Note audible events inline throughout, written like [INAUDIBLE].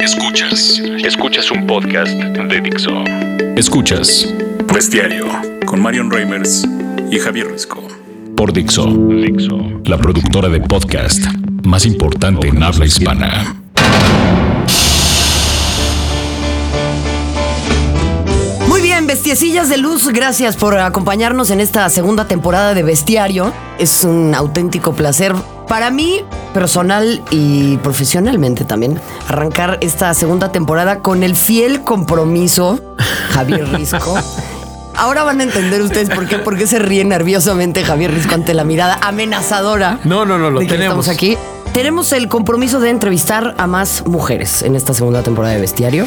Escuchas. Escuchas un podcast de Dixo. Escuchas Bestiario con Marion Reimers y Javier Risco. por Dixo, Dixo. la productora de podcast más importante en habla hispana. Muy bien, bestiecillas de luz, gracias por acompañarnos en esta segunda temporada de Bestiario. Es un auténtico placer para mí, personal y profesionalmente también, arrancar esta segunda temporada con el fiel compromiso, Javier Risco. [LAUGHS] Ahora van a entender ustedes por qué, por qué se ríe nerviosamente Javier Risco ante la mirada amenazadora. No, no, no, lo de que tenemos. Estamos aquí. Tenemos el compromiso de entrevistar a más mujeres en esta segunda temporada de Bestiario.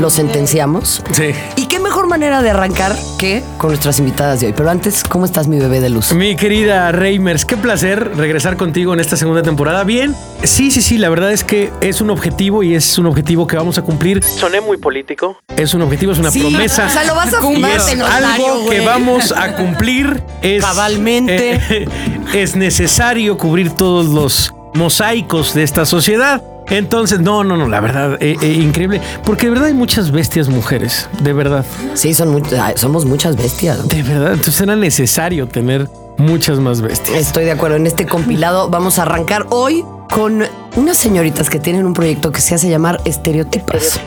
Lo sentenciamos. Sí. Y qué mejor manera de arrancar que con nuestras invitadas de hoy. Pero antes, ¿cómo estás, mi bebé de luz? Mi querida Reimers, qué placer regresar contigo en esta segunda temporada. Bien, sí, sí, sí, la verdad es que es un objetivo y es un objetivo que vamos a cumplir. Soné muy político. Es un objetivo, es una Sí, promesa. o sea, lo vas a fumar es algo que vamos a cumplir. Es, Cabalmente. eh, [LAUGHS] es necesario cubrir todos los mosaicos de esta sociedad. Entonces, no, no, no, la verdad, eh, eh, increíble. Porque de verdad hay muchas bestias mujeres, de verdad. Sí, son somos muchas bestias. De verdad, entonces era necesario tener muchas más bestias. Estoy de acuerdo. En este compilado vamos a arrancar hoy con unas señoritas que tienen un proyecto que se hace llamar Estereotipas.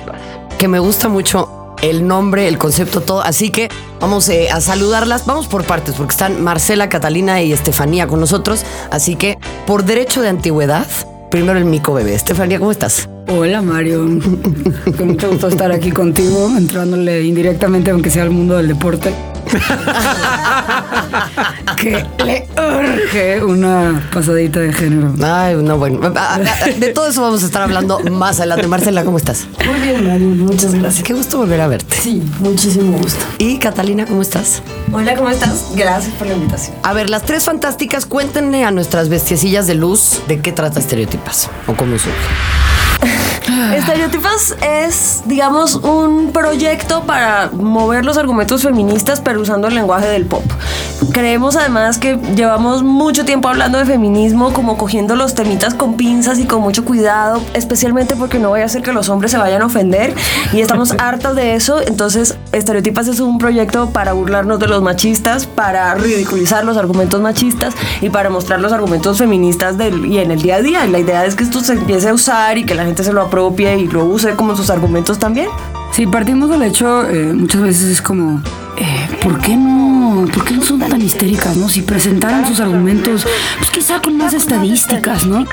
Que me gusta mucho el nombre, el concepto, todo. Así que vamos eh, a saludarlas. Vamos por partes, porque están Marcela, Catalina y Estefanía con nosotros. Así que, por derecho de antigüedad, primero el mico bebé. Estefanía, ¿cómo estás? Hola Mario, [LAUGHS] con mucho gusto estar aquí contigo, entrándole indirectamente aunque sea al mundo del deporte. [LAUGHS] [LAUGHS] que le urge una pasadita de género. Ay, no, bueno. Ah, ah, De todo eso vamos a estar hablando más adelante. Marcela, ¿cómo estás? Muy bien Mario, muchas gracias. Qué gusto volver a verte. Sí, muchísimo gusto. Y Catalina, ¿cómo estás? Hola, ¿cómo estás? Gracias por la invitación. A ver, las tres fantásticas, cuéntenle a nuestras bestiecillas de luz de qué trata Estereotipas o cómo surge. [LAUGHS] Estereotipas es, digamos, un proyecto para mover los argumentos feministas, pero usando el lenguaje del pop. Creemos además que llevamos mucho tiempo hablando de feminismo, como cogiendo los temitas con pinzas y con mucho cuidado, especialmente porque no vaya a ser que los hombres se vayan a ofender y estamos [LAUGHS] hartas de eso. Entonces, Estereotipas es un proyecto para burlarnos de los machistas, para ridiculizar los argumentos machistas y para mostrar los argumentos feministas y en el día a día. Y la idea es que esto se empiece a usar y que la gente se lo apropie y lo use como sus argumentos también. Sí, partimos del hecho, eh, muchas veces es como, eh, ¿por qué no? ¿Por qué no son tan histéricas, no? Si presentaran sus argumentos, pues quizá con más estadísticas, ¿no?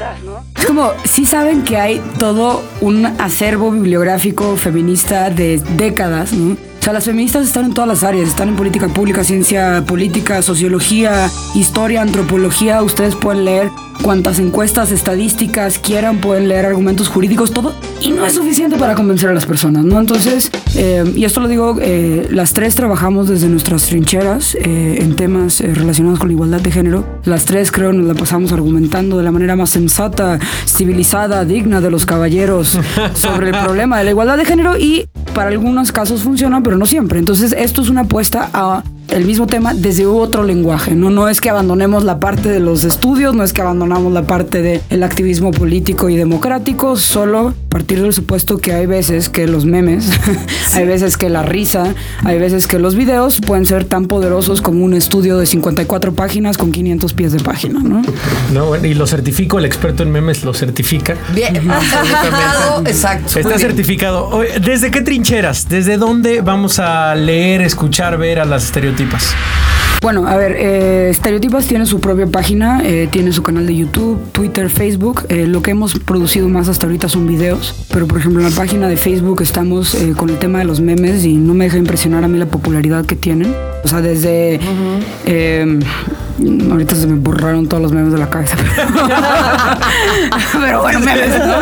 Es como, sí saben que hay todo un acervo bibliográfico feminista de décadas, ¿no? O sea, las feministas están en todas las áreas, están en política pública, ciencia política, sociología, historia, antropología. Ustedes pueden leer cuantas encuestas, estadísticas quieran, pueden leer argumentos jurídicos, todo. Y no es suficiente para convencer a las personas, ¿no? Entonces, eh, y esto lo digo, eh, las tres trabajamos desde nuestras trincheras eh, en temas eh, relacionados con la igualdad de género. Las tres creo nos la pasamos argumentando de la manera más sensata, civilizada, digna de los caballeros sobre el [LAUGHS] problema de la igualdad de género y para algunos casos funciona, pero no siempre. Entonces, esto es una apuesta a el mismo tema desde otro lenguaje. No, no es que abandonemos la parte de los estudios, no es que abandonamos la parte del activismo político y democrático, solo partir del supuesto que hay veces que los memes, [LAUGHS] hay veces que la risa, hay veces que los videos pueden ser tan poderosos como un estudio de 54 páginas con 500 pies de página, ¿no? No, bueno, y lo certifico, el experto en memes lo certifica. Bien, certificado, exacto. Está certificado. ¿Desde qué trincheras? ¿Desde dónde vamos a leer, escuchar, ver a las estereotipas? Bueno, a ver, eh, Estereotipas tiene su propia página, eh, tiene su canal de YouTube, Twitter, Facebook. Eh, lo que hemos producido más hasta ahorita son videos, pero por ejemplo en la página de Facebook estamos eh, con el tema de los memes y no me deja impresionar a mí la popularidad que tienen. O sea, desde... eh, ahorita se me borraron todos los memes de la cabeza. pero [LAUGHS] bueno, memes, ¿no?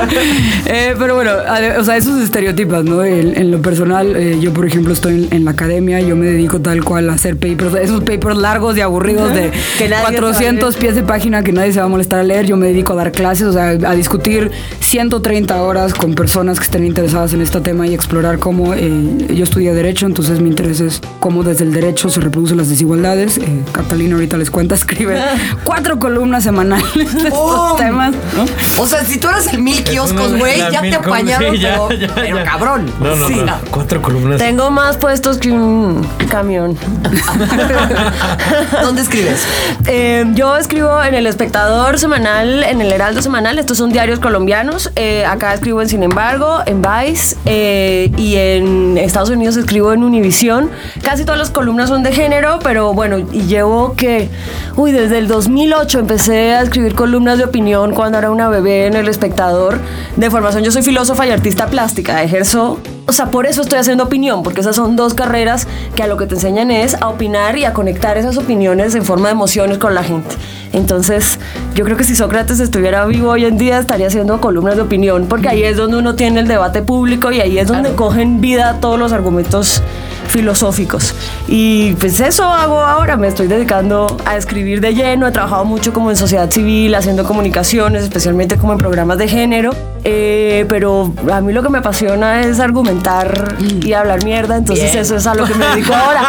Eh, pero bueno, o sea, esos estereotipos, ¿no? En, en lo personal, eh, yo por ejemplo estoy en, en la academia, yo me dedico tal cual a hacer papers, esos papers largos y aburridos de [LAUGHS] Que nadie se va a 400 pies de página que nadie se va a molestar a leer, yo me dedico a dar clases, o sea, a discutir 130 horas con personas que estén interesadas en este tema y explorar cómo, eh, yo estudié Derecho, entonces mi interés es cómo desde el derecho se reproducen las desigualdades. Catalina ahorita les cuenta cuenta escribe [LAUGHS] cuatro columnas semanales de estos ¡Pum! temas, ¿no? O sea, si tú eras el mil kioscos, güey, ya te apañaron, sí, ya, pero, ya, pero ya. cabrón. No, no, Sí. no. Cuatro columnas. Tengo más puestos que un camión. [LAUGHS] ¿Dónde escribes? Eh, yo escribo en El Espectador Semanal, en El Heraldo Semanal. Estos son diarios colombianos. Eh, acá escribo en Sin embargo, en Vice. eh, y en Estados Unidos escribo en Univisión. Casi todas las columnas son de género, pero bueno, y llevo que. Uy, desde el 2008 empecé a escribir columnas de opinión cuando era una bebé en El Espectador. De formación, yo soy filósofa y artista plástica. Ejerzo o sea, por eso estoy haciendo opinión, porque esas son dos carreras que a lo que te enseñan es a opinar y a conectar esas opiniones en forma de emociones con la gente. Entonces, yo creo que si Sócrates estuviera vivo hoy en día, estaría haciendo columnas de opinión, porque ahí es donde uno tiene el debate público y ahí es donde cogen vida todos los argumentos filosóficos. Y pues eso hago ahora, me estoy dedicando a escribir de lleno, he trabajado mucho como en sociedad civil, haciendo comunicaciones, especialmente como en programas de género, eh, pero a mí lo que me apasiona es argumentar y hablar mierda, entonces Bien. eso es a lo que me dedico ahora.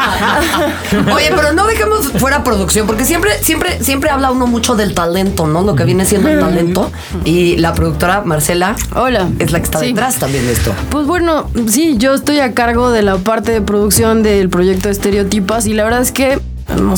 [LAUGHS] Oye, pero no dejemos fuera producción, porque siempre, siempre, siempre habla uno mucho del talento, ¿no? Lo que viene siendo el talento. Y la productora Marcela Hola. es la que está Sí. detrás también de esto. Pues bueno, sí, yo estoy a cargo de la parte de producción del proyecto Estereotipas y la verdad es que,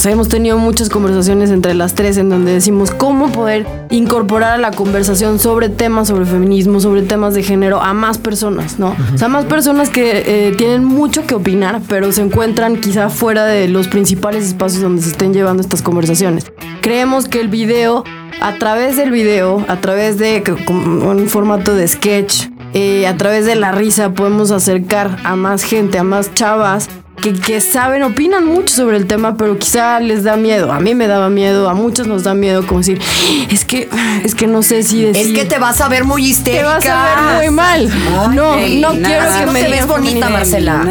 hemos tenido muchas conversaciones entre las tres en donde decimos cómo poder incorporar a la conversación sobre temas sobre feminismo, sobre temas de género a más personas, ¿no? O sea, más personas que eh, tienen mucho que opinar, pero se encuentran quizá fuera de los principales espacios donde se estén llevando estas conversaciones. Creemos que el video, a través del video, a través de un formato de sketch, eh, a través de la risa podemos acercar a más gente, a más chavas que, que saben, opinan mucho sobre el tema, pero quizá les da miedo. A mí me daba miedo, a muchos nos da miedo como decir, es que, es que no sé si decir. Es que te vas a ver muy te histérica. vas a ver muy mal. no, no nada. quiero que no me te ves bonita. Marcela.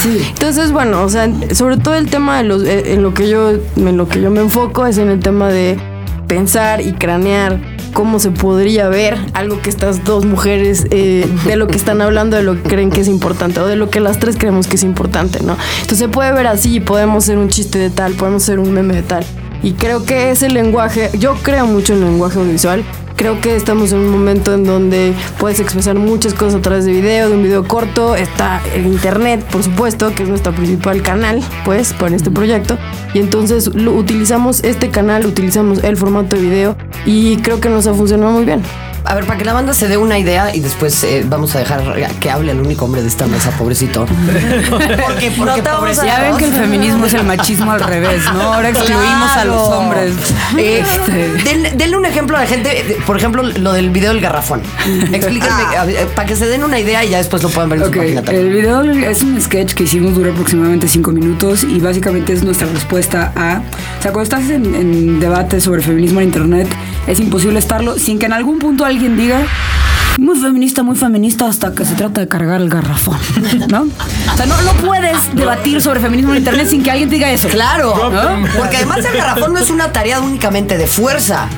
Sí. Entonces, bueno, o sea, sobre todo el tema de los, eh, en lo que yo, en lo que yo me enfoco es en el tema de pensar y cranear cómo se podría ver algo que estas dos mujeres eh, de lo que están hablando, de lo que creen que es importante o de lo que las tres creemos que es importante, ¿no? Entonces se puede ver así, podemos hacer un chiste de tal, podemos hacer un meme de tal. Y creo que ese lenguaje, yo creo mucho en el lenguaje audiovisual. Creo que estamos en un momento en donde puedes expresar muchas cosas a través de video, de un video corto. Está el internet, por supuesto, que es nuestro principal canal, pues, para este proyecto. Y entonces lo, utilizamos este canal, utilizamos el formato de video y creo que nos ha funcionado muy bien. A ver, para que la banda se dé una idea y después eh, vamos a dejar que hable el único hombre de esta mesa, pobrecito. [LAUGHS] Porque, porque No pobrecito. Ya ven que el feminismo es el machismo al revés, ¿no? Ahora excluimos a los hombres. Este, denle, denle un ejemplo a la gente, por ejemplo, lo del video del garrafón. Explíquenme, a ver, eh, para que se den una idea y ya después lo puedan ver en Ok, su página el también. video es un sketch que hicimos, dura aproximadamente cinco minutos y básicamente es nuestra respuesta a... O sea, cuando estás en, en debate sobre feminismo en internet, es imposible estarlo sin que en algún punto alguien diga... Muy feminista, muy feminista hasta que se trata de cargar el garrafón, [LAUGHS] ¿no? O sea, no, no puedes debatir sobre feminismo en internet sin que alguien diga eso. Claro, ¿No? porque además el garrafón no es una tarea únicamente de fuerza,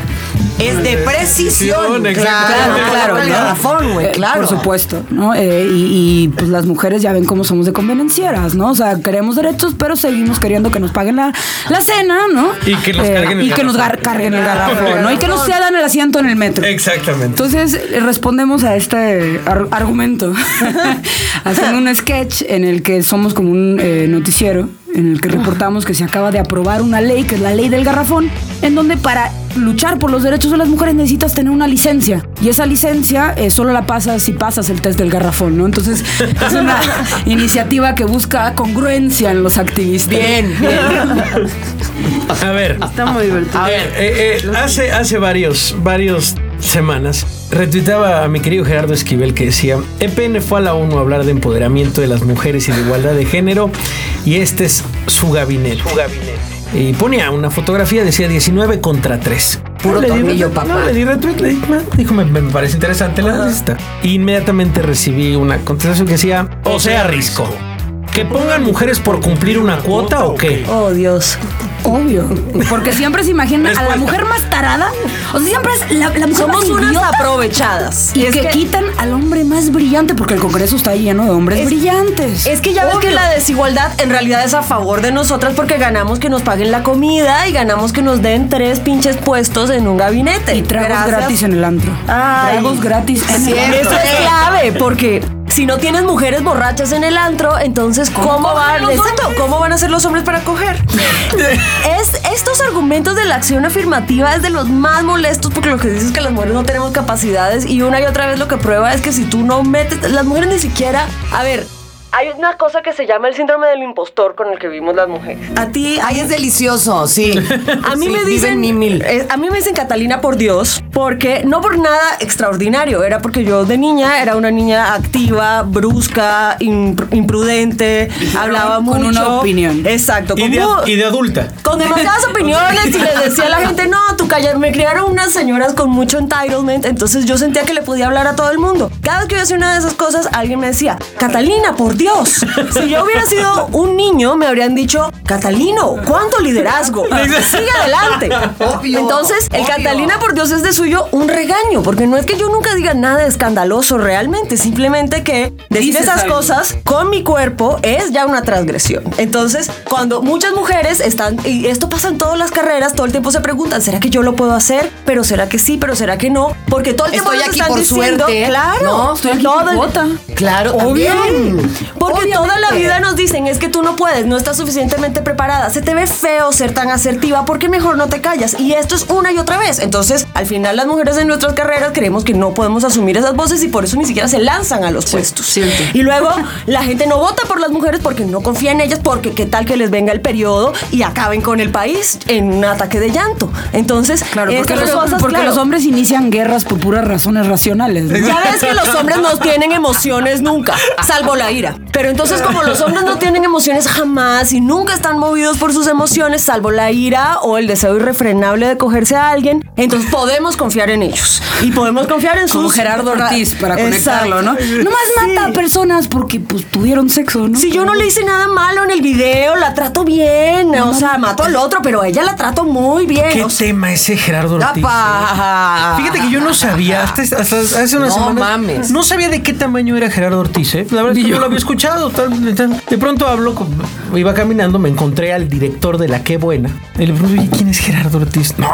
es de precisión. Precisión, Claro, claro. El garrafón, güey, Eh, claro. Por supuesto, ¿no? Eh, y, y, pues las mujeres ya ven cómo somos de convenencieras, ¿no? O sea, queremos derechos, pero seguimos queriendo que nos paguen la, la cena, ¿no? Eh, Y que nos carguen el Y que nos carguen el garrafón, ¿no? Y que nos cedan el asiento en el metro. Exactamente. Entonces eh, respondemos a este ar- argumento [LAUGHS] haciendo un sketch en el que somos como un eh, noticiero en el que reportamos que se acaba de aprobar una ley, que es la ley del garrafón, en donde para luchar por los derechos de las mujeres necesitas tener una licencia. Y esa licencia eh, solo la pasas si pasas el test del garrafón, ¿no? Entonces es una [LAUGHS] iniciativa que busca congruencia en los activistas. Bien, bien. A ver, Está muy divertido. A ver, Eh, eh, hace, hace varios, varios semanas retuitaba a mi querido Gerardo Esquivel que decía, EPN fue a la ONU a hablar de empoderamiento de las mujeres y de igualdad de género y este es su gabinete. Su gabinete. Y ponía una fotografía, decía 19 contra 3. Puro le di tornillo, retweet, papá. No, le di retweet, le di, dijo, me, me parece interesante la lista. Inmediatamente recibí una contestación que decía, o sea, risco. ¿Que pongan mujeres por cumplir una cuota o qué? Oh, Dios. Obvio. Porque siempre se imagina a la mujer más tarada. O sea, siempre es la, la mujer Somos más unas idiota. aprovechadas. Y es que, que, quitan al hombre más brillante, porque el Congreso está lleno de hombres Es- brillantes. es que ya ves que la desigualdad en realidad es a favor de nosotras porque ganamos que nos paguen la comida y ganamos que nos den tres pinches puestos en un gabinete. y tragos Gracias. gratis en el antro. Ay. Tragos gratis en el antro. Eso es clave, porque si no tienes mujeres borrachas en el antro, entonces ¿cómo, van, exacto, ¿cómo van a ser los hombres para coger? [LAUGHS] es, estos argumentos de la acción afirmativa es de los más molestos porque lo que dice es que las mujeres no tenemos capacidades y una y otra vez lo que prueba es que si tú no metes, las mujeres ni siquiera, a ver, hay una cosa que se llama el síndrome del impostor con el que vivimos las mujeres. A ti, Ay, es delicioso, sí. [LAUGHS] a mí Sí, me dicen en mi mil. eh, a mí me dicen Catalina por Dios, porque no por nada extraordinario, era porque yo de niña era una niña activa, brusca, impr- imprudente, hablaba con mucho. una opinión. Exacto, Y con, de, y de adulta. con demasiadas opiniones y le decía a la gente, no, tú calla, me criaron unas señoras con mucho entitlement, entonces yo sentía que le podía hablar a todo el mundo. Cada vez que yo hacía una de esas cosas, alguien me decía, Catalina, por Dios, si yo hubiera sido un niño, me habrían dicho, Catalino, ¿cuánto liderazgo? [LAUGHS] Sigue adelante. Obvio, entonces, el obvio. Catalina, por Dios, es de suyo un regaño, porque no es que yo nunca diga nada escandaloso realmente, simplemente que decir Dices esas algo. cosas con mi cuerpo es ya una transgresión. Entonces, cuando muchas mujeres están, y esto pasa en todas las carreras, todo el tiempo se preguntan, ¿será que yo lo puedo hacer? Pero ¿será que sí? ¿Pero será que no? Porque todo el tiempo Estoy nos aquí están por diciendo, suerte. claro, No, estoy aquí todo por el- cuota. Claro, Obvio. también. Porque toda la vida nos dicen es que tú no puedes, no estás suficientemente preparada, se te ve feo ser tan asertiva, ¿por qué mejor no te callas? Y esto es una y otra vez. Entonces, al final las mujeres en nuestras carreras creemos que no podemos asumir esas voces y por eso ni siquiera se lanzan a los puestos. cierto. Y luego la gente no vota por las mujeres porque no confía en ellas, porque qué tal que les venga el periodo y acaben con el país en un ataque de llanto. Entonces, Claro, porque, estas los, cosas, porque claro, los hombres inician guerras por puras razones racionales. ¿no? ya ves que los hombres no tienen emociones nunca, salvo la ira. Pero entonces como los hombres no tienen emociones jamás y nunca están movidos por sus emociones, salvo la ira o el deseo irrefrenable de cogerse a alguien, entonces podemos confiar en ellos. Y podemos confiar en Como sus... Gerardo Ortiz para Exacto. conectarlo, ¿no? Nomás mata a personas porque pues tuvieron sexo, ¿no? Si yo no le hice nada malo en el video, la trato bien. O sea, mato al otro, pero a ella la trato muy bien. ¿Qué O sea, tema ese Gerardo Ortiz? ¡Apa! Fíjate que yo no sabía, hasta, hasta hace unas No semanas. mames. No sabía de qué tamaño era Gerardo Ortiz, ¿eh? La verdad es que no lo había escuchado. tal- tal. De pronto hablo, con- iba caminando, me encontré al director de La Qué Buena. Y le pregunto, "Oye, ¿quién es Gerardo Ortiz? No.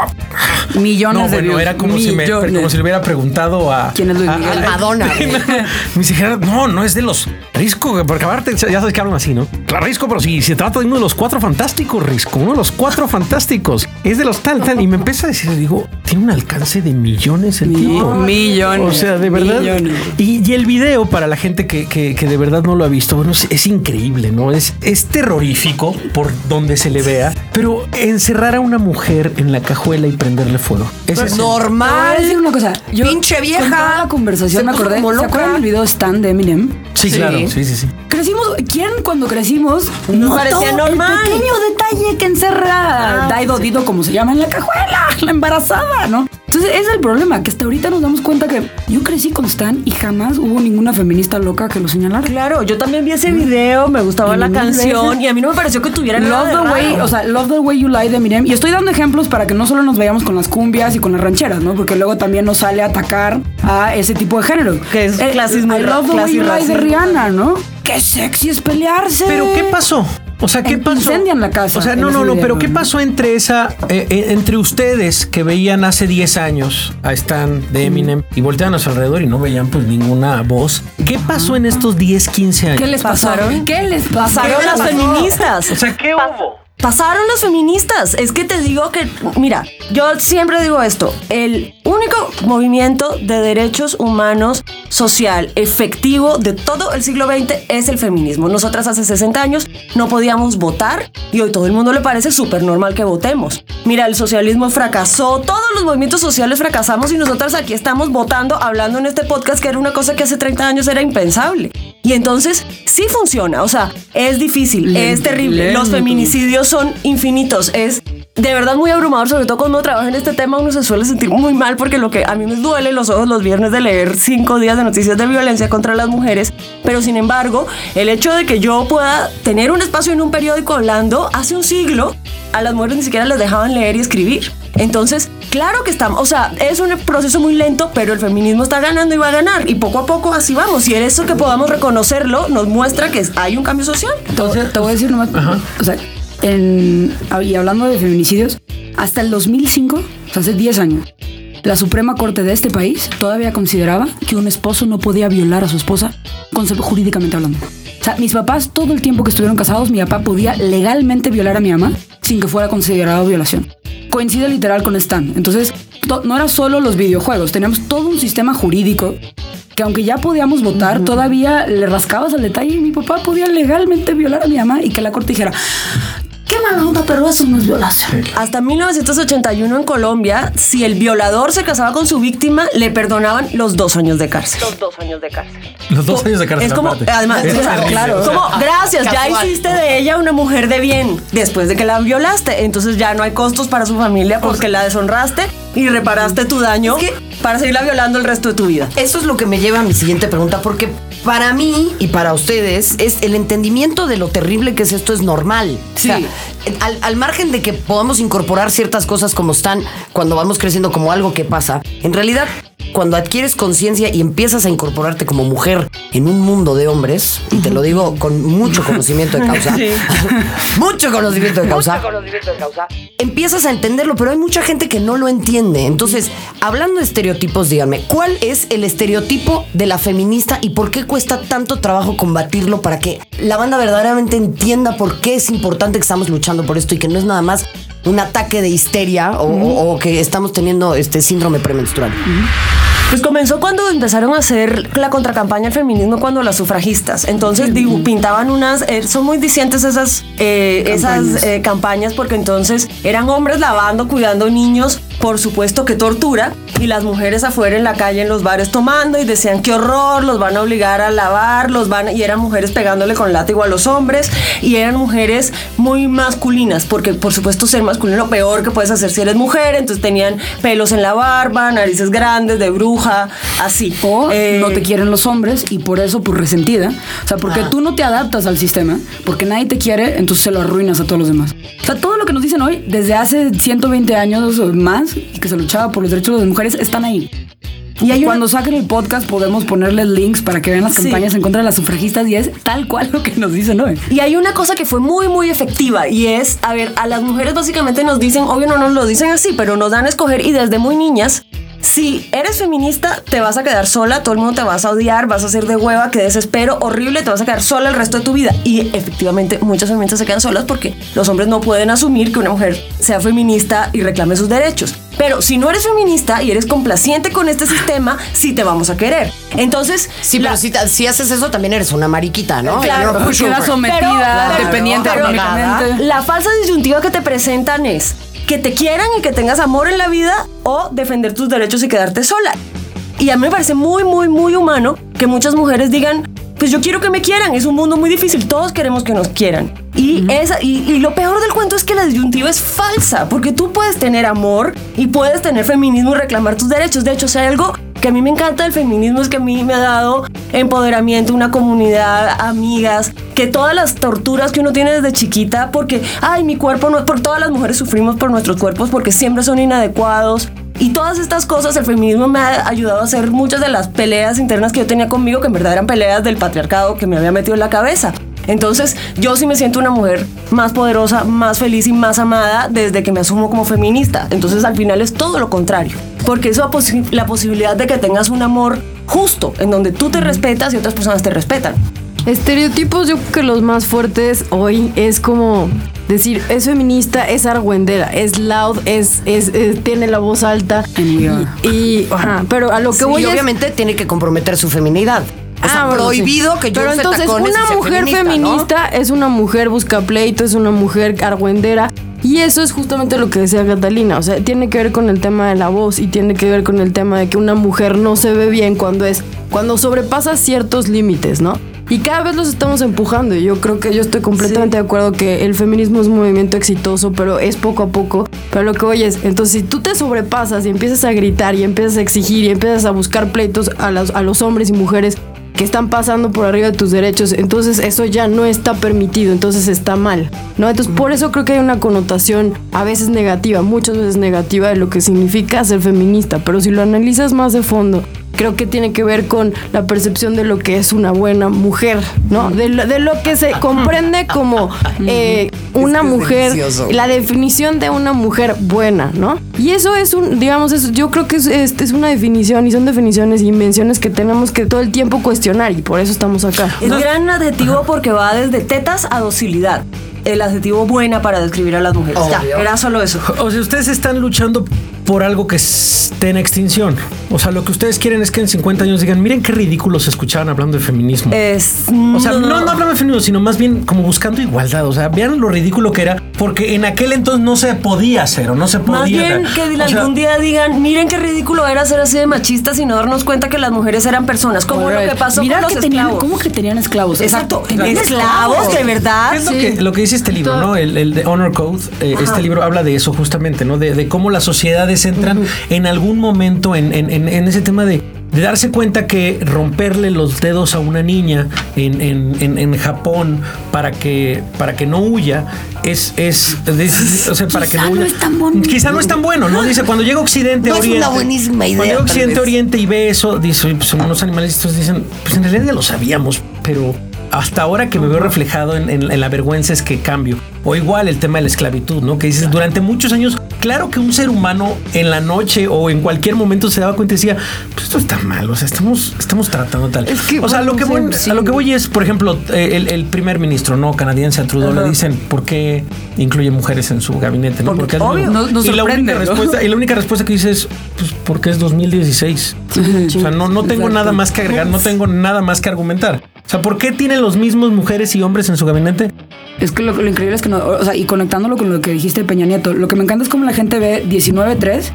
Millones No, de bueno, views. era como si, me, como si le hubiera preguntado a. ¿Quién es Luis a- Miguel? a- Madonna, [LAUGHS] me dice Gerardo, no, no es de los Risco, porque aparte, ya sabes que hablan así, ¿no? Claro, Risco, pero si se trata de uno de los cuatro fantásticos, Risco, uno de los cuatro fantásticos. Es de los tal, tal. Y me empieza a decir, digo, tiene un alcance de millones el tipo. millones, O sea, de verdad. millones. Y, y el video, para la gente que, que- que de verdad no lo ha visto, bueno, es, es increíble, ¿no? Es, es terrorífico por donde se le vea, pero encerrar a una mujer en la cajuela y prenderle fuego. Es el- Normal. decir una cosa. Yo, Pinche vieja. Con toda la conversación Se me acordé. ¿Se acuerdan del video Stan de Eminem? Sí, Sí. claro. Sí, sí, sí. Crecimos, ¿quién cuando crecimos notó parecía normal. el pequeño detalle que encerra a Daido Dido, como se llama en la cajuela, [LAUGHS] la embarazada, ¿no? Entonces ese es el problema, que hasta ahorita nos damos cuenta que yo crecí con Stan y jamás hubo ninguna feminista loca que lo señalara. Claro, yo también vi ese video, me gustaba la canción veces. y a mí no me pareció que tuviera nada Love de the way, raro. o sea, Love the way you lie de Eminem. Y estoy dando ejemplos para que no solo nos vayamos con las cumbias y con las rancheras, ¿no? Porque luego también nos sale a atacar a ese tipo de género. Que es clasismo I Love the way you lie de. Rihanna, ¿no? Qué sexy es pelearse. Pero ¿qué pasó? O sea, ¿qué pasó? incendian la casa O sea, no, no, no, pero ¿qué pasó entre esa, eh, eh, entre ustedes que veían hace 10 años a Stan de Eminem y volteaban a su alrededor y no veían pues ninguna voz? ¿Qué pasó en estos 10, 15 años? ¿Qué les ¿Pasaron? pasaron? ¿Qué les pasaron? Pasaron las feministas. O sea, ¿qué hubo? Pasaron los feministas. Es que te digo que, mira, yo siempre digo esto. El único movimiento de derechos humanos social efectivo de todo el siglo XX es el feminismo. Nosotras hace 60 años no podíamos votar y hoy todo el mundo le parece súper normal que votemos. Mira, el socialismo fracasó, todos los movimientos sociales fracasamos y nosotras aquí estamos votando, hablando en este podcast que era una cosa que hace 30 años era impensable. Y entonces sí funciona, o sea, es difícil, es Lento, terrible. Los feminicidios son infinitos. Es de verdad muy abrumador, sobre todo cuando uno trabaja en este tema, uno se suele sentir muy mal porque lo que a mí me duele los ojos los viernes de leer cinco días de noticias de violencia contra las mujeres, pero sin embargo, el hecho de que yo pueda tener un espacio en un periódico hablando, hace un siglo a las mujeres ni siquiera les dejaban leer y escribir. Entonces, claro que estamos, o sea, es un proceso muy lento, pero el feminismo está ganando y va a ganar. Y poco a poco así vamos. Y eso que podamos reconocerlo nos muestra que hay un cambio social. Entonces, te voy a decir nomás, o sea, en, y hablando de feminicidios, hasta el 2005, o sea, hace 10 años, la Suprema Corte de este país todavía consideraba que un esposo no podía violar a su esposa, concepto- jurídicamente hablando. O sea, mis papás, todo el tiempo que estuvieron casados, mi papá podía legalmente violar a mi mamá sin que fuera considerado violación. Coincide literal con Stan. Entonces, to- no era solo los videojuegos, teníamos todo un sistema jurídico que aunque ya podíamos votar, todavía le rascabas al detalle y mi papá podía legalmente violar a mi mamá y que la corte dijera, qué mala onda, pero eso no es violación. Hasta 1981 en Colombia, si el violador se casaba con su víctima, le perdonaban los dos años de cárcel. Los dos años de cárcel. Los dos años de cárcel. Es como, aparte. además, Es claro, claro, como, gracias, ya hiciste de ella una mujer de bien después de que la violaste. Entonces ya no hay costos para su familia porque la deshonraste y reparaste tu daño Es que- para seguirla violando el resto de tu vida. Eso es lo que me lleva a mi siguiente pregunta, porque para mí y para ustedes es el entendimiento de lo terrible que es esto es normal. Sí. O sea, al, al margen de que podamos incorporar ciertas cosas como están cuando vamos creciendo como algo que pasa, en realidad cuando adquieres conciencia y empiezas a incorporarte como mujer en un mundo de hombres, y te lo digo con mucho conocimiento de causa, [LAUGHS] [LAUGHS] mucho conocimiento de causa, empiezas a entenderlo, pero hay mucha gente que no lo entiende. Entonces, hablando de estereotipos, díganme, ¿cuál es el estereotipo de la feminista y por qué cuesta tanto trabajo combatirlo para que la banda verdaderamente entienda por qué es importante que estamos luchando por esto y que no es nada más un ataque de histeria o, o- o que estamos teniendo este síndrome premenstrual? Pues comenzó cuando empezaron a hacer la contracampaña al feminismo cuando las sufragistas. Entonces pintaban unas, eh, son muy discientes esas, eh, esas eh, campañas porque entonces eran hombres lavando, cuidando niños, por supuesto que tortura, y las mujeres afuera en la calle en los bares tomando y decían qué horror, los van a obligar a lavar, los van a-", y eran mujeres pegándole con látigo a los hombres y eran mujeres muy masculinas porque por supuesto ser masculino lo peor que puedes hacer si eres mujer, entonces tenían pelos en la barba, narices grandes de bruja, así. O Eh, no te quieren los hombres y por eso, pues resentida. O sea, porque tú no te adaptas al sistema, porque nadie te quiere, entonces se lo arruinas a todos los demás. O sea, todo lo que nos dicen hoy, desde hace 120 años o más, y que se luchaba por los derechos de las mujeres, están ahí. Y hay una- Cuando saquen el podcast podemos ponerles links para que vean las Sí. campañas en contra de las sufragistas y es tal cual lo que nos dicen hoy. Y hay una cosa que fue muy, muy efectiva y es, a ver, a las mujeres básicamente nos dicen, obvio no nos lo dicen así, pero nos dan a escoger y desde muy niñas, si eres feminista, te vas a quedar sola, todo el mundo te vas a odiar, vas a ser de hueva, que desespero, horrible, te vas a quedar sola el resto de tu vida. Y efectivamente muchas feministas se quedan solas porque los hombres no pueden asumir que una mujer sea feminista y reclame sus derechos. Pero si no eres feminista y eres complaciente con este sistema, sí te vamos a querer. Entonces, Sí, la- pero si, si haces eso también eres una mariquita, ¿no? Claro. Queda sometida, Pero- dependiente pero- económicamente. La falsa disyuntiva que te presentan es que te quieran y que tengas amor en la vida o defender tus derechos y quedarte sola. Y a mí me parece muy, muy, muy humano que muchas mujeres digan, pues yo quiero que me quieran, es un mundo muy difícil, todos queremos que nos quieran. Y, esa, y, y lo peor del cuento es que la disyuntiva es falsa, porque tú puedes tener amor y puedes tener feminismo y reclamar tus derechos. De hecho, si hay algo que a mí me encanta del feminismo es que a mí me ha dado empoderamiento, una comunidad, amigas, que todas las torturas que uno tiene desde chiquita, porque, ay, mi cuerpo no, por todas las mujeres sufrimos por nuestros cuerpos porque siempre son inadecuados. Y todas estas cosas, el feminismo me ha ayudado a hacer muchas de las peleas internas que yo tenía conmigo, que en verdad eran peleas del patriarcado que me había metido en la cabeza. Entonces, yo sí me siento una mujer más poderosa, más feliz y más amada desde que me asumo como feminista. Entonces, al final es todo lo contrario. Porque eso da posi- la posibilidad de que tengas un amor justo, en donde tú te respetas y otras personas te respetan. Estereotipos, yo creo que los más fuertes hoy es como decir, es feminista, es argüendera, es loud, es, es, es- tiene la voz alta. Y, y- ajá, pero a lo que Sí, voy y es- obviamente tiene que comprometer su feminidad. O sea, Ah, bueno, prohibido sí. que yo Pero use entonces, tacones y una sea mujer feminista, ¿no? es una mujer busca pleito, es una mujer argüendera. Y eso es justamente lo que decía Catalina. O sea, tiene que ver con el tema de la voz y tiene que ver con el tema de que una mujer no se ve bien cuando es. cuando sobrepasa ciertos límites, ¿no? Y cada vez los estamos empujando. Y yo creo que yo estoy completamente de acuerdo que el feminismo es un movimiento exitoso, pero es poco a poco. Pero lo que oyes, entonces si tú te sobrepasas y empiezas a gritar y empiezas a exigir y empiezas a buscar pleitos a los, a los hombres y mujeres que están pasando por arriba de tus derechos, entonces eso ya no está permitido, entonces está mal, ¿no? Entonces por eso creo que hay una connotación a veces negativa, muchas veces negativa de lo que significa ser feminista, pero si lo analizas más de fondo, creo que tiene que ver con la percepción de lo que es una buena mujer, ¿no? De lo, de lo que se comprende como [LAUGHS] eh, una mujer, delicioso. la definición de una mujer buena, ¿no? Y eso es un, digamos, eso, yo creo que es, es, es una definición y son definiciones y invenciones que tenemos que todo el tiempo cuestionar y por eso estamos acá. Es gran adjetivo porque va desde tetas a docilidad. El adjetivo buena para describir a las mujeres. Ya, Obvio. era solo eso. O sea, ustedes están luchando por algo que esté en extinción. O sea, lo que ustedes quieren es que en 50 años digan, miren qué ridículos se escuchaban hablando de feminismo. Es, O sea, no, no hablando de feminismo, sino más bien como buscando igualdad. O sea, vean lo ridículo que era, porque en aquel entonces no se podía hacer o no se podía. Más bien que o sea, algún día digan, miren qué ridículo era ser así de machistas y no darnos cuenta que las mujeres eran personas, como lo que pasó Mira con los que tenían, esclavos. ¿cómo que tenían esclavos? Exacto, Tenían esclavos, de verdad. Es lo, que, lo que dice este libro, ¿no? El, el de Honor Code. eh, este libro habla de eso justamente, ¿no? De, de cómo las sociedades entran en algún momento en, en- en- en ese tema de, de darse cuenta que romperle los dedos a una niña en, en- en- en Japón para que, para que no huya es, es, es- o sea, para que no huya. no es tan bonito. Quizá no es tan bueno, ¿no? Dice, cuando llega Occidente, No es una Oriente. buenísima idea, Cuando llega Occidente. Oriente y ve eso, dice, "Oye, pues unos animalistas, dicen, pues en realidad ya lo sabíamos, pero hasta ahora que me veo reflejado en, en- en la vergüenza es que cambio. O igual el tema de la esclavitud, ¿no? Que dices, durante muchos años, claro que un ser humano en la noche o en cualquier momento se daba cuenta y decía, pues esto está mal, o sea, estamos, estamos tratando tal. Es que, o sea, bueno, lo que voy, sí. a lo que voy es, por ejemplo, eh, el, el primer ministro, ¿no? Canadiense a Trudeau le dicen, ¿por qué incluye mujeres en su gabinete? ¿no? Porque, obvio. Nos- nos y, la única ¿no? respuesta, y la única respuesta que dice es, pues porque es 2016. o sea, no, no tengo Exacto. nada más que agregar, no tengo nada más que argumentar. O sea, ¿por qué tienen los mismos mujeres y hombres en su gabinete? Es que lo, lo increíble es que no, o sea, y conectándolo con lo que dijiste de Peña Nieto, lo que me encanta es como la gente ve 19-3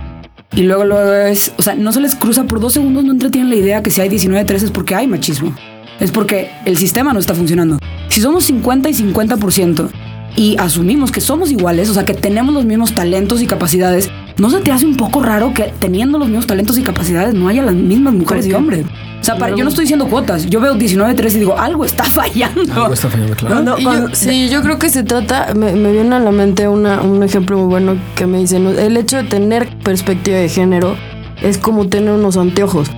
y luego luego es, o sea, no se les cruza por dos segundos, no entretienen la idea que si hay 19-3 es porque hay machismo. Es porque el sistema no está funcionando. Si somos 50 y 50% y asumimos que somos iguales, o sea, que tenemos los mismos talentos y capacidades, ¿no se te hace un poco raro que teniendo los mismos talentos y capacidades no haya las mismas mujeres y hombres? O sea, para- yo no estoy diciendo cuotas, yo veo 19-3 y digo, algo está [LAUGHS] fallando. Algo está fallando, claro. Cuando- yo- cuando- sí, yo creo que se trata, me, me viene a la mente una, un ejemplo muy bueno que me dicen, el hecho de tener perspectiva de género es como tener unos anteojos.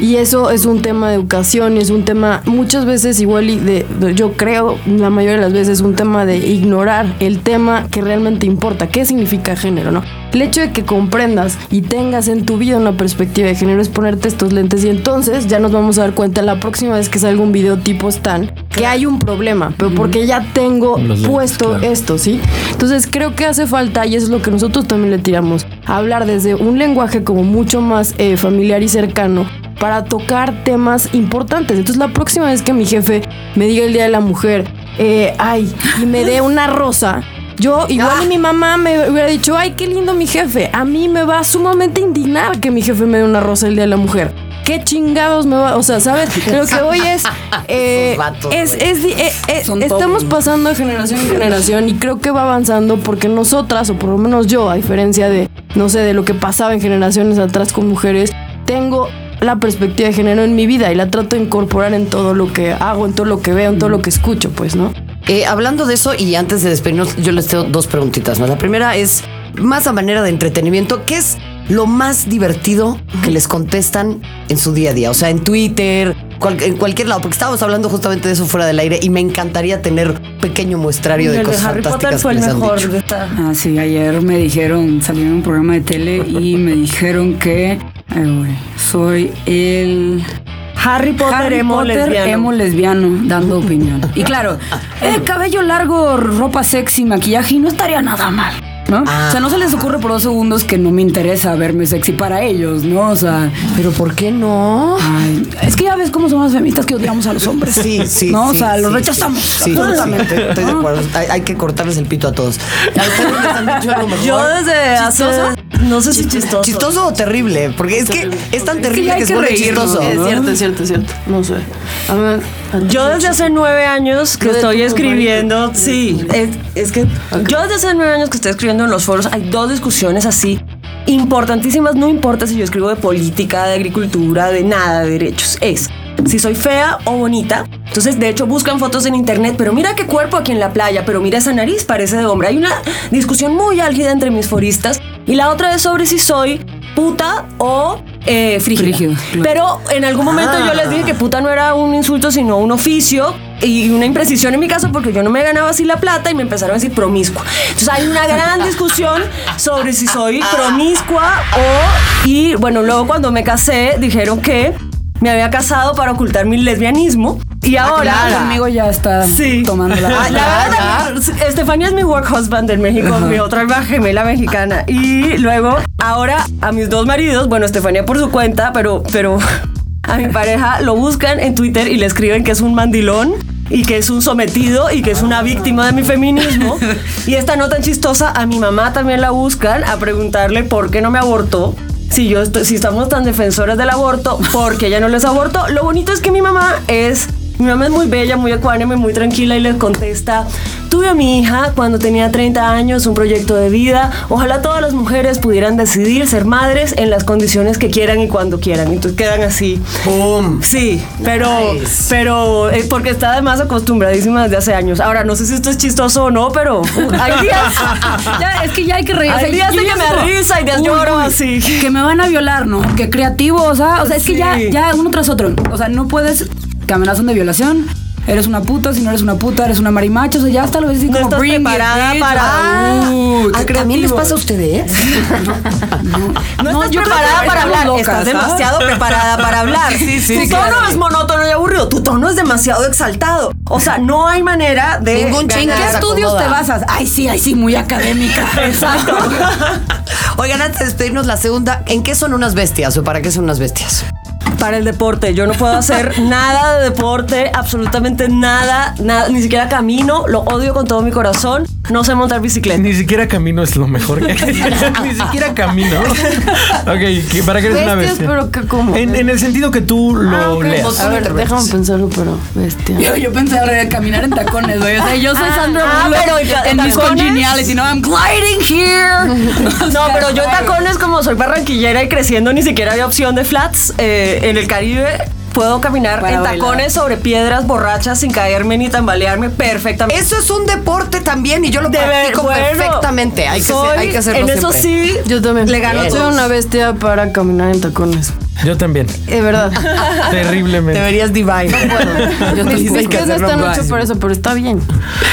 Y eso es un tema de educación y es un tema muchas veces igual y de, de- yo creo la mayoría de las veces un tema de ignorar el tema que realmente importa, qué significa género, ¿no? El hecho de que comprendas y tengas en tu vida una perspectiva de género es ponerte estos lentes y entonces ya nos vamos a dar cuenta la próxima vez que salga un video tipo Stan que hay un problema, pero porque ya tengo Los lentes, puesto claro. esto, ¿sí? Entonces creo que hace falta, y eso es lo que nosotros también le tiramos, a hablar desde un lenguaje como mucho más eh, familiar y cercano para tocar temas importantes. Entonces la próxima vez que mi jefe me diga el Día de la Mujer, eh, ay, y me dé una rosa, yo igual y mi mamá me hubiera dicho, ay, qué lindo mi jefe. A mí me va sumamente indignar que mi jefe me dé una rosa el Día de la Mujer. ¿Qué chingados me va? O sea, ¿sabes? [LAUGHS] Creo que hoy es... eh, vatos, es, eh, eh, estamos pasando de generación en generación y creo que va avanzando porque nosotras, o por lo menos yo, a diferencia de, no sé, de lo que pasaba en generaciones atrás con mujeres, tengo la perspectiva de género en mi vida y la trato de incorporar en todo lo que hago, en todo lo que veo, en todo lo que escucho, pues, ¿no? Eh, hablando de eso, y antes de despedirnos, yo les tengo dos preguntitas más. La primera es más a manera de entretenimiento. ¿Qué es lo más divertido que les contestan en su día a día? O sea, en Twitter, cual- en cualquier lado, porque estábamos hablando justamente de eso fuera del aire y me encantaría tener un pequeño muestrario de cosas Harry Potter fue que el les han mejor dicho. de esta. Ah, sí, ayer me dijeron, salí en un programa de tele y me dijeron que ay, soy el Harry Potter, Harry emo, Potter lesbiano. emo lesbiano dando opinión. Y claro, [LAUGHS] eh, cabello largo, ropa sexy, maquillaje, y no estaría nada mal. ¿No? O sea, no se les ocurre por dos segundos que no me interesa verme sexy para ellos, ¿no? O sea, Pero ¿por qué no? ay, es que ya ves cómo son las feministas que odiamos a los hombres. Sí, sí. ¿No? sí, o sea, los rechazamos. Sí, sí, absolutamente. sí, estoy de acuerdo. Hay, hay que cortarles el pito a todos. ¿A ustedes les han dicho algo mejor? Yo desde hace. No sé si chistoso. ¿Chistoso o terrible? Porque es que es tan terrible que, se vuelve reírnos, chistoso. ¿no? Es cierto, es cierto, es cierto. No sé. A ver, Yo desde hace nueve años que estoy escribiendo, sí, es, es que yo desde hace nueve años que estoy escribiendo en los foros, hay dos discusiones así importantísimas, no importa si yo escribo de política, de agricultura, de nada, de derechos, es si soy fea o bonita. Entonces, de hecho, buscan fotos en internet, pero mira qué cuerpo aquí en la playa, pero mira esa nariz, parece de hombre. Hay una discusión muy álgida entre mis foristas. Y la otra es sobre si soy puta o eh, frígida. Frígido, claro. Pero en algún momento yo les dije que puta no era un insulto, sino un oficio y una imprecisión en mi caso porque yo no me ganaba así la plata y me empezaron a decir promiscua. Entonces hay una gran discusión sobre si soy promiscua o... Y bueno, luego cuando me casé dijeron que me había casado para ocultar mi lesbianismo y ahora... Conmigo ya está Sí. tomando la. Ah, La verdad, Estefanía es mi work husband en México, mi otra alma gemela mexicana. Y luego, ahora a mis dos maridos, bueno, Estefanía por su cuenta, pero, pero a mi pareja lo buscan en Twitter y le escriben que es un mandilón y que es un sometido y que es una víctima de mi feminismo. [LAUGHS] Y esta no tan chistosa, a mi mamá también la buscan a preguntarle por qué no me abortó. Si, yo estoy- si estamos tan defensoras del aborto, porque ella no les abortó. Lo bonito es que mi mamá es mi mamá es muy bella, muy ecuánime, muy tranquila y les contesta, tuve a mi hija cuando tenía 30 años, un proyecto de vida, ojalá todas las mujeres pudieran decidir ser madres en las condiciones que quieran y cuando quieran. Entonces quedan así. ¡Pum! Sí, pero, Nice. pero eh, porque está además acostumbradísima desde hace años. Ahora, no sé si esto es chistoso o no, pero uh, hay días, [LAUGHS] Ya, es que ya hay que reír. o sea, hay días de que me da risa y días uy, lloro uy, así. Que me van a violar, ¿no? Que creativo, o sea, o sea, es que ya, ya uno tras otro. O sea, no puedes. Que amenazan de violación. Eres una puta, si no eres una puta, eres una marimacha. O sea, ya hasta lo ves así No como estás it, preparada para- Ah, Uh, qué ¿También les pasa a ustedes? [LAUGHS] No, No, estás yo preparada para hablar. locas, estás ¿ah? demasiado preparada para hablar. [LAUGHS] Sí, sí, tu claro. tono es monótono y aburrido. Tu tono es demasiado exaltado. O sea, no hay manera de. Ningún ¿En qué estudios acomoda. te basas? Ay, sí, ay, sí, muy académica. [LAUGHS] Exacto. Oigan, antes de despedirnos la segunda, ¿en qué son unas bestias o para qué son unas bestias? Para el deporte, yo no puedo hacer [LAUGHS] nada de deporte, absolutamente nada, nada, ni siquiera camino, lo odio con todo mi corazón, no sé montar bicicleta. Ni siquiera camino es lo mejor. que- [LAUGHS] [LAUGHS] Ni siquiera camino. ok, ¿qué- ¿para qué eres una bestia? pero que como. En, en el sentido que tú lo leas. A ver, déjame pensarlo, pero bestia. Yo, yo pensé caminar en tacones, güey. O sea, yo soy Sandra ah, Bullock pero en en mis tacones. congeniality, ¿no? I'm gliding here. No, pero yo en tacones, como soy barranquillera y creciendo, ni siquiera había opción de flats eh, en el Caribe. Puedo caminar Para en bailar. tacones sobre piedras borrachas sin caerme ni tambalearme perfectamente. Eso es un deporte también y yo lo De practico bueno, perfectamente. Hay que, soy- ser- hay que hacerlo En eso siempre. sí, Yo también. Le gano a Soy todos. una bestia para caminar en tacones. Yo también. Es verdad. [LAUGHS] Terriblemente. Deberías divine. Yo Mis pies no están hechos para eso, pero está bien.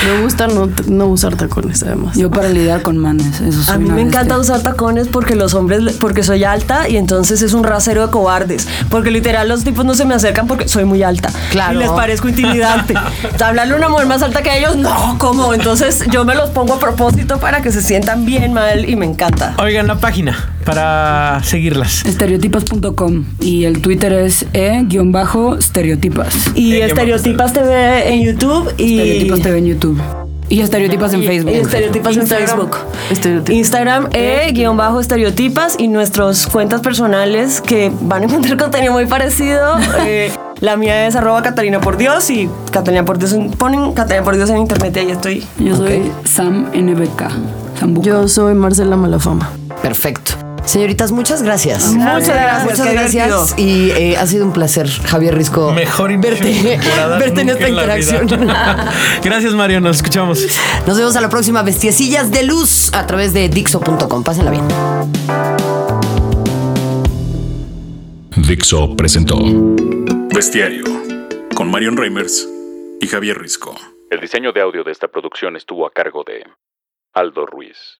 Me gusta no, no usar tacones, además. Yo para lidiar con manes, eso soy A mí me bestia. encanta usar tacones porque los hombres, porque soy alta y entonces es un rasero de cobardes. Porque literal los tipos no se me acercan porque soy muy alta. Claro. Y les parezco intimidante. [LAUGHS] Hablarle a una mujer más alta que ellos, no, ¿cómo? Entonces yo me los pongo a propósito para que se sientan bien mal y me encanta. Oigan, la página para seguirlas. Estereotipas.com y el Twitter es e-estereotipas. Y Eh, Estereotipas TV en YouTube y... Estereotipas TV en YouTube. Y estereotipas en y- Facebook. Y estereotipas en Instagram. Facebook. Estereotipas. Instagram e guion bajo estereotipas y nuestras cuentas personales que van a encontrar contenido muy parecido. [LAUGHS] Eh, la mía es arroba Catalina por Dios y Catalina por Dios en- ponen Catalina por Dios en internet y ahí estoy. Yo soy Sam NBK. Sambuca. Yo soy Marcela Malafama. Perfecto. Señoritas, muchas gracias. Muchas gracias, Muchas gracias. Y eh, ha sido un placer, Javier Risco. Mejor verte, [LAUGHS] verte en esta interacción. [LAUGHS] Gracias, Mario. Nos escuchamos. Nos vemos a la próxima Bestiecillas de Luz a través de Dixo.com. Pásenla bien. Dixo presentó Bestiario. Con Marion Reimers y Javier Risco. El diseño de audio de esta producción estuvo a cargo de Aldo Ruiz.